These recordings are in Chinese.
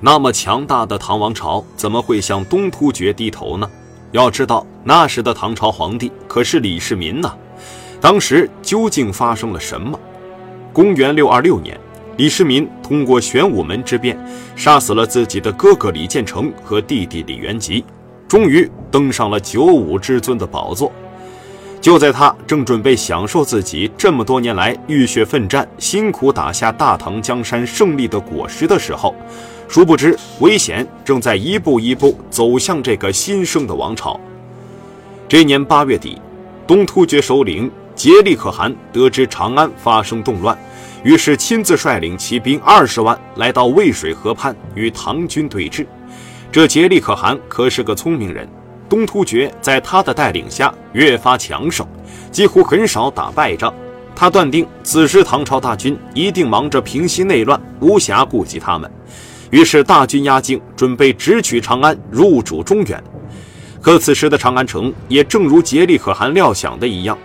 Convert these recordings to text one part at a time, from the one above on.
那么强大的唐王朝怎么会向东突厥低头呢？要知道，那时的唐朝皇帝可是李世民呐。当时究竟发生了什么？公元六二六年，李世民通过玄武门之变，杀死了自己的哥哥李建成和弟弟李元吉，终于登上了九五之尊的宝座。就在他正准备享受自己这么多年来浴血奋战、辛苦打下大唐江山胜利的果实的时候，殊不知危险正在一步一步走向这个新生的王朝。这年八月底，东突厥首领杰利可汗得知长安发生动乱，于是亲自率领骑兵二十万来到渭水河畔与唐军对峙。这杰利可汗可是个聪明人。东突厥在他的带领下越发强盛，几乎很少打败仗。他断定此时唐朝大军一定忙着平息内乱，无暇顾及他们，于是大军压境，准备直取长安，入主中原。可此时的长安城也正如杰利可汗料想的一样，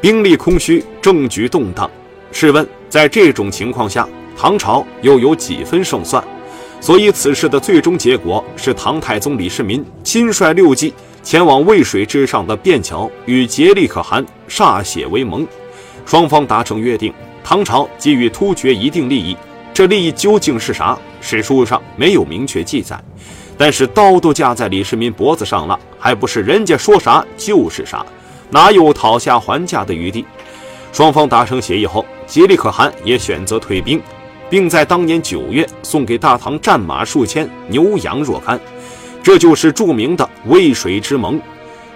兵力空虚，政局动荡。试问，在这种情况下，唐朝又有几分胜算？所以，此事的最终结果是唐太宗李世民亲率六骑前往渭水之上的便桥，与杰利可汗歃血为盟。双方达成约定，唐朝给予突厥一定利益。这利益究竟是啥？史书上没有明确记载。但是刀都架在李世民脖子上了，还不是人家说啥就是啥？哪有讨价还价的余地？双方达成协议后，杰利可汗也选择退兵。并在当年九月送给大唐战马数千，牛羊若干，这就是著名的渭水之盟。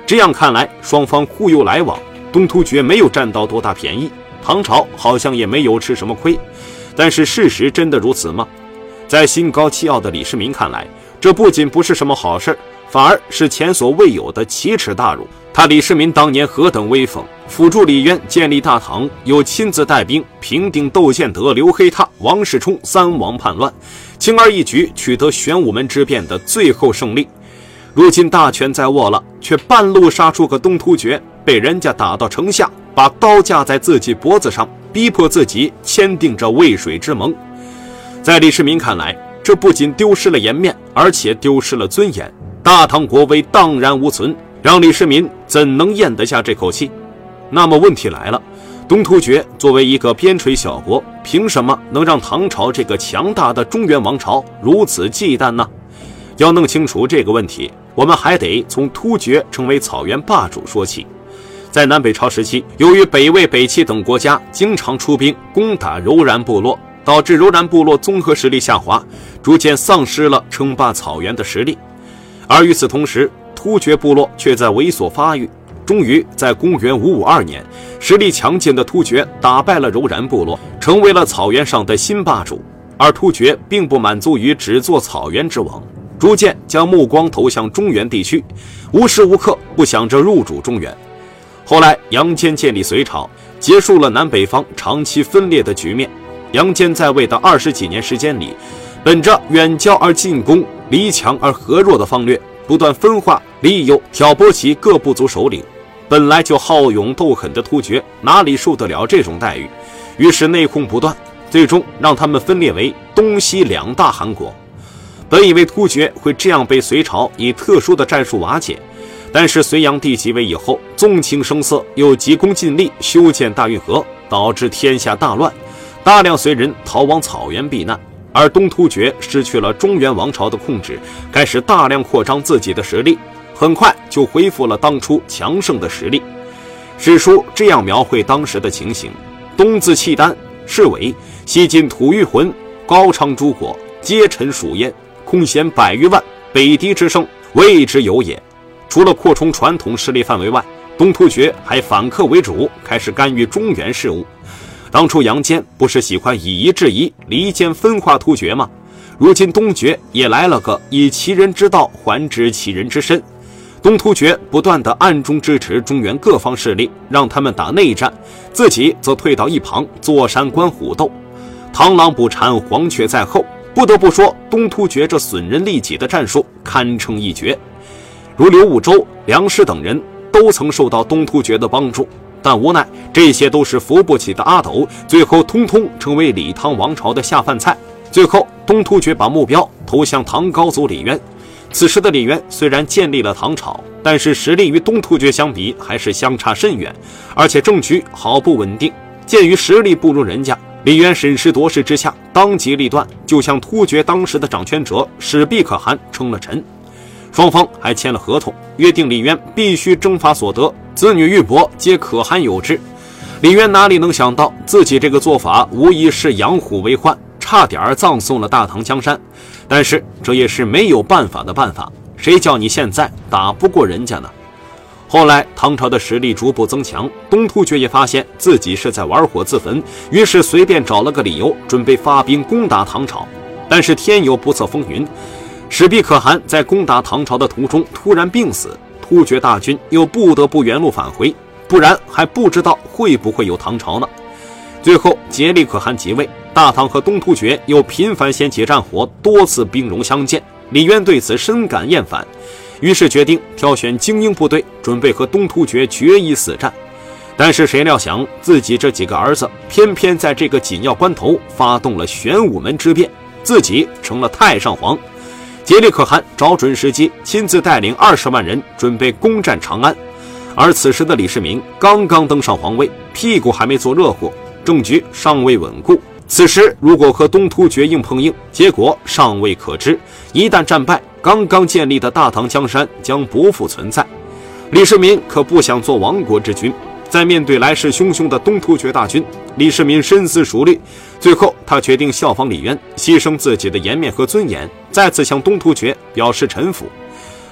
这样看来，双方互有来往，东突厥没有占到多大便宜，唐朝好像也没有吃什么亏。但是事实真的如此吗？在心高气傲的李世民看来，这不仅不是什么好事反而是前所未有的奇耻大辱。他李世民当年何等威风，辅助李渊建立大唐，又亲自带兵平定窦建德、刘黑闼、王世充三王叛乱，轻而易举取得玄武门之变的最后胜利。如今大权在握了，却半路杀出个东突厥，被人家打到城下，把刀架在自己脖子上，逼迫自己签订这渭水之盟。在李世民看来，这不仅丢失了颜面，而且丢失了尊严，大唐国威荡然无存。让李世民怎能咽得下这口气？那么问题来了，东突厥作为一个边陲小国，凭什么能让唐朝这个强大的中原王朝如此忌惮呢？要弄清楚这个问题，我们还得从突厥成为草原霸主说起。在南北朝时期，由于北魏、北齐等国家经常出兵攻打柔然部落，导致柔然部落综合实力下滑，逐渐丧失了称霸草原的实力。而与此同时，突厥部落却在猥琐发育，终于在公元五五二年，实力强劲的突厥打败了柔然部落，成为了草原上的新霸主。而突厥并不满足于只做草原之王，逐渐将目光投向中原地区，无时无刻不想着入主中原。后来，杨坚建立隋朝，结束了南北方长期分裂的局面。杨坚在位的二十几年时间里，本着远交而近攻、离强而和弱的方略。不断分化利诱、挑拨起各部族首领，本来就好勇斗狠的突厥哪里受得了这种待遇？于是内讧不断，最终让他们分裂为东西两大汗国。本以为突厥会这样被隋朝以特殊的战术瓦解，但是隋炀帝即位以后，纵情声色，又急功近利修建大运河，导致天下大乱，大量隋人逃往草原避难。而东突厥失去了中原王朝的控制，开始大量扩张自己的实力，很快就恢复了当初强盛的实力。史书这样描绘当时的情形：东自契丹、是为，西进吐谷浑、高昌诸国，皆臣属焉，空闲百余万，北狄之盛，未之有也。除了扩充传统势力范围外，东突厥还反客为主，开始干预中原事务。当初杨坚不是喜欢以夷制夷、离间分化突厥吗？如今东厥也来了个以其人之道还治其人之身。东突厥不断的暗中支持中原各方势力，让他们打内战，自己则退到一旁坐山观虎斗。螳螂捕蝉，黄雀在后。不得不说，东突厥这损人利己的战术堪称一绝。如刘武周、梁师等人都曾受到东突厥的帮助。但无奈，这些都是扶不起的阿斗，最后通通成为李唐王朝的下饭菜。最后，东突厥把目标投向唐高祖李渊。此时的李渊虽然建立了唐朝，但是实力与东突厥相比还是相差甚远，而且政局毫不稳定。鉴于实力不如人家，李渊审时度势之下，当机立断，就向突厥当时的掌权者史毕可汗称了臣。双方还签了合同，约定李渊必须征伐所得，子女玉帛皆可汗有之。李渊哪里能想到，自己这个做法无疑是养虎为患，差点葬送了大唐江山。但是这也是没有办法的办法，谁叫你现在打不过人家呢？后来唐朝的实力逐步增强，东突厥也发现自己是在玩火自焚，于是随便找了个理由，准备发兵攻打唐朝。但是天有不测风云，史毕可汗在攻打唐朝的途中突然病死，突厥大军又不得不原路返回。不然还不知道会不会有唐朝呢。最后竭力可汗即位，大唐和东突厥又频繁掀起战火，多次兵戎相见。李渊对此深感厌烦，于是决定挑选精英部队，准备和东突厥决一死战。但是谁料想，自己这几个儿子偏偏在这个紧要关头发动了玄武门之变，自己成了太上皇。竭力可汗找准时机，亲自带领二十万人准备攻占长安。而此时的李世民刚刚登上皇位，屁股还没坐热乎，政局尚未稳固。此时如果和东突厥硬碰硬，结果尚未可知。一旦战败，刚刚建立的大唐江山将不复存在。李世民可不想做亡国之君。在面对来势汹汹的东突厥大军，李世民深思熟虑，最后他决定效仿李渊，牺牲自己的颜面和尊严，再次向东突厥表示臣服。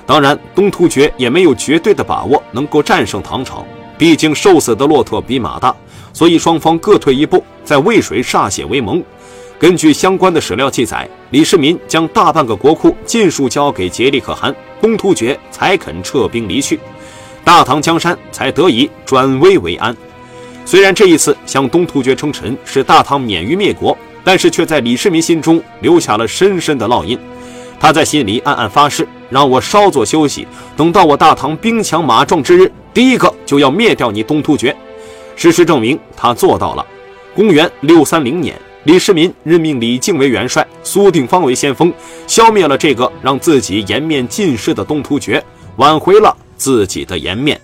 当然，东突厥也没有绝对的把握能够战胜唐朝，毕竟瘦死的骆驼比马大，所以双方各退一步，在渭水歃血为盟。根据相关的史料记载，李世民将大半个国库尽数交给竭力可汗，东突厥才肯撤兵离去，大唐江山才得以转危为安。虽然这一次向东突厥称臣使大唐免于灭国，但是却在李世民心中留下了深深的烙印。他在心里暗暗发誓，让我稍作休息，等到我大唐兵强马壮之日，第一个就要灭掉你东突厥。事实证明，他做到了。公元六三零年，李世民任命李靖为元帅，苏定方为先锋，消灭了这个让自己颜面尽失的东突厥，挽回了自己的颜面。